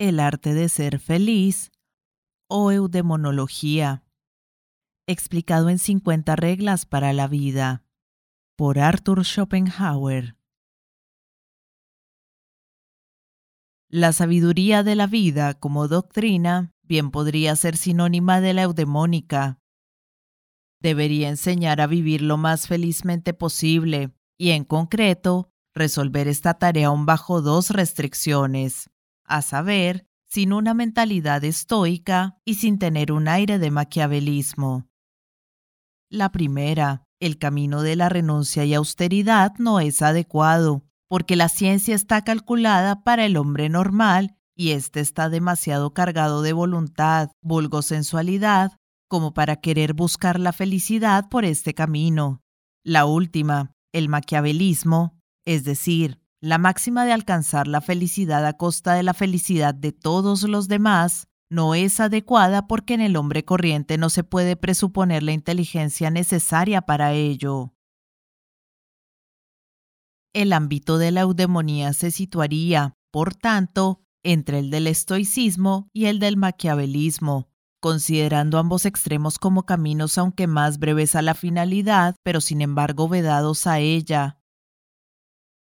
El arte de ser feliz o eudemonología. Explicado en 50 reglas para la vida. Por Arthur Schopenhauer. La sabiduría de la vida como doctrina bien podría ser sinónima de la eudemónica. Debería enseñar a vivir lo más felizmente posible y, en concreto, resolver esta tarea aún bajo dos restricciones, a saber, sin una mentalidad estoica y sin tener un aire de maquiavelismo. La primera, el camino de la renuncia y austeridad no es adecuado, porque la ciencia está calculada para el hombre normal y éste está demasiado cargado de voluntad, vulgo sensualidad, como para querer buscar la felicidad por este camino. La última, el maquiavelismo, es decir, la máxima de alcanzar la felicidad a costa de la felicidad de todos los demás, no es adecuada porque en el hombre corriente no se puede presuponer la inteligencia necesaria para ello. El ámbito de la eudemonía se situaría, por tanto, entre el del estoicismo y el del maquiavelismo, considerando ambos extremos como caminos aunque más breves a la finalidad, pero sin embargo vedados a ella.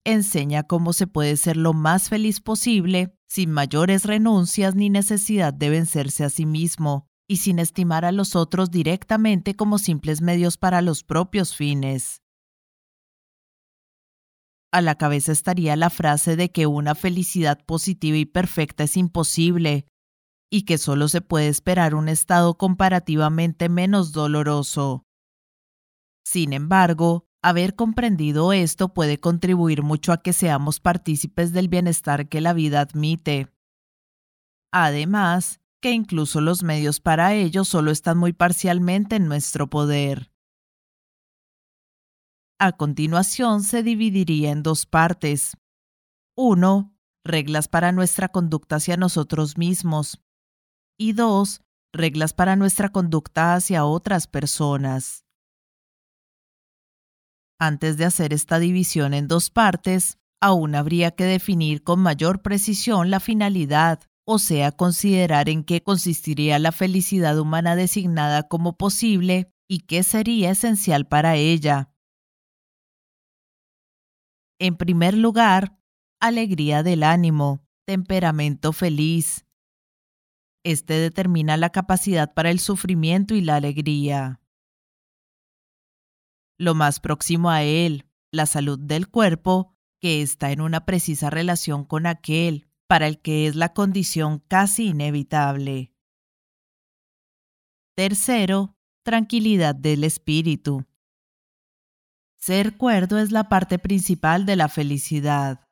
Enseña cómo se puede ser lo más feliz posible, sin mayores renuncias ni necesidad de vencerse a sí mismo, y sin estimar a los otros directamente como simples medios para los propios fines. A la cabeza estaría la frase de que una felicidad positiva y perfecta es imposible, y que solo se puede esperar un estado comparativamente menos doloroso. Sin embargo, haber comprendido esto puede contribuir mucho a que seamos partícipes del bienestar que la vida admite. Además, que incluso los medios para ello solo están muy parcialmente en nuestro poder. A continuación se dividiría en dos partes. 1. Reglas para nuestra conducta hacia nosotros mismos y dos, reglas para nuestra conducta hacia otras personas. Antes de hacer esta división en dos partes, aún habría que definir con mayor precisión la finalidad, o sea, considerar en qué consistiría la felicidad humana designada como posible y qué sería esencial para ella. En primer lugar, alegría del ánimo, temperamento feliz, este determina la capacidad para el sufrimiento y la alegría. Lo más próximo a él, la salud del cuerpo, que está en una precisa relación con aquel para el que es la condición casi inevitable. Tercero, tranquilidad del espíritu. Ser cuerdo es la parte principal de la felicidad.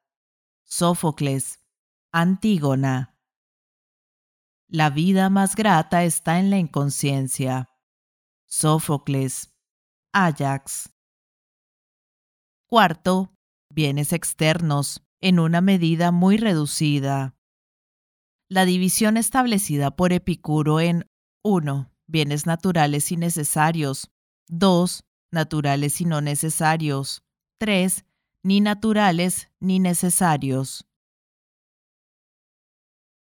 Sófocles, Antígona. La vida más grata está en la inconsciencia. Sófocles. Ajax. Cuarto, bienes externos, en una medida muy reducida. La división establecida por Epicuro en 1. Bienes naturales y necesarios. 2. Naturales y no necesarios. 3. Ni naturales ni necesarios.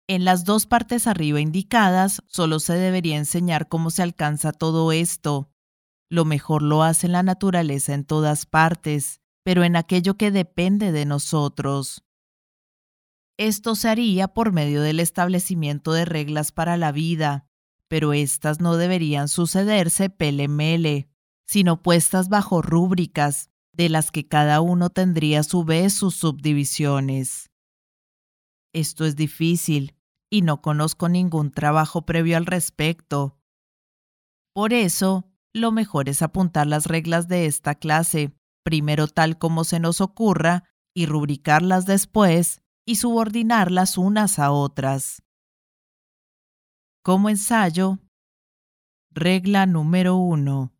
En las dos partes arriba indicadas, solo se debería enseñar cómo se alcanza todo esto. Lo mejor lo hace la naturaleza en todas partes, pero en aquello que depende de nosotros. Esto se haría por medio del establecimiento de reglas para la vida, pero éstas no deberían sucederse pele-mele, sino puestas bajo rúbricas, de las que cada uno tendría a su vez sus subdivisiones. Esto es difícil y no conozco ningún trabajo previo al respecto. Por eso, lo mejor es apuntar las reglas de esta clase, primero tal como se nos ocurra, y rubricarlas después, y subordinarlas unas a otras. Como ensayo, regla número uno.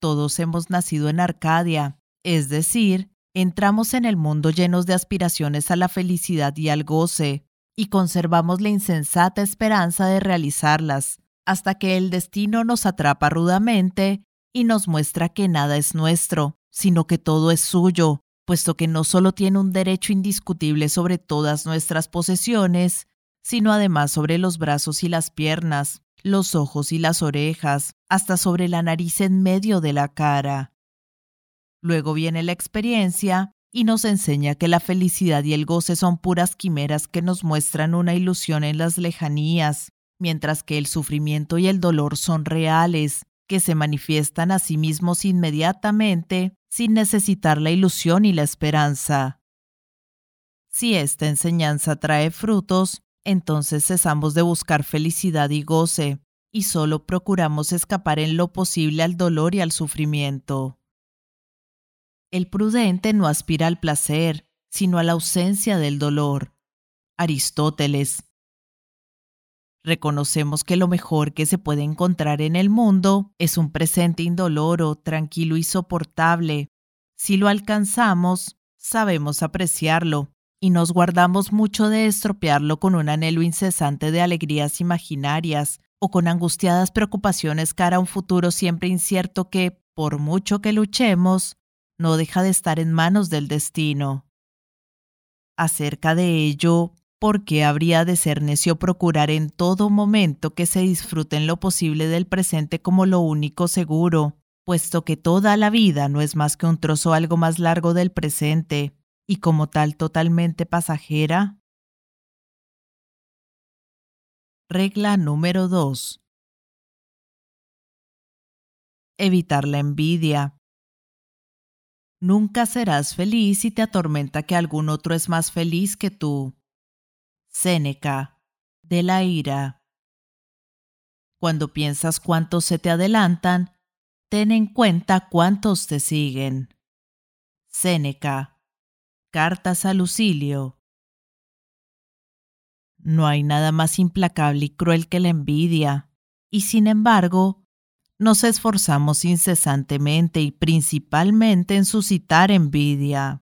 Todos hemos nacido en Arcadia, es decir, entramos en el mundo llenos de aspiraciones a la felicidad y al goce, y conservamos la insensata esperanza de realizarlas, hasta que el destino nos atrapa rudamente y nos muestra que nada es nuestro, sino que todo es suyo, puesto que no solo tiene un derecho indiscutible sobre todas nuestras posesiones, sino además sobre los brazos y las piernas, los ojos y las orejas, hasta sobre la nariz en medio de la cara. Luego viene la experiencia y nos enseña que la felicidad y el goce son puras quimeras que nos muestran una ilusión en las lejanías, mientras que el sufrimiento y el dolor son reales, que se manifiestan a sí mismos inmediatamente, sin necesitar la ilusión y la esperanza. Si esta enseñanza trae frutos, entonces cesamos de buscar felicidad y goce, y solo procuramos escapar en lo posible al dolor y al sufrimiento. El prudente no aspira al placer, sino a la ausencia del dolor. Aristóteles. Reconocemos que lo mejor que se puede encontrar en el mundo es un presente indoloro, tranquilo y soportable. Si lo alcanzamos, sabemos apreciarlo, y nos guardamos mucho de estropearlo con un anhelo incesante de alegrías imaginarias o con angustiadas preocupaciones cara a un futuro siempre incierto que, por mucho que luchemos, no deja de estar en manos del destino. Acerca de ello, ¿por qué habría de ser necio procurar en todo momento que se disfrute en lo posible del presente como lo único seguro, puesto que toda la vida no es más que un trozo algo más largo del presente, y como tal totalmente pasajera? Regla número 2. Evitar la envidia. Nunca serás feliz si te atormenta que algún otro es más feliz que tú. Séneca, de la ira. Cuando piensas cuántos se te adelantan, ten en cuenta cuántos te siguen. Séneca. Cartas a Lucilio. No hay nada más implacable y cruel que la envidia, y sin embargo, nos esforzamos incesantemente y principalmente en suscitar envidia.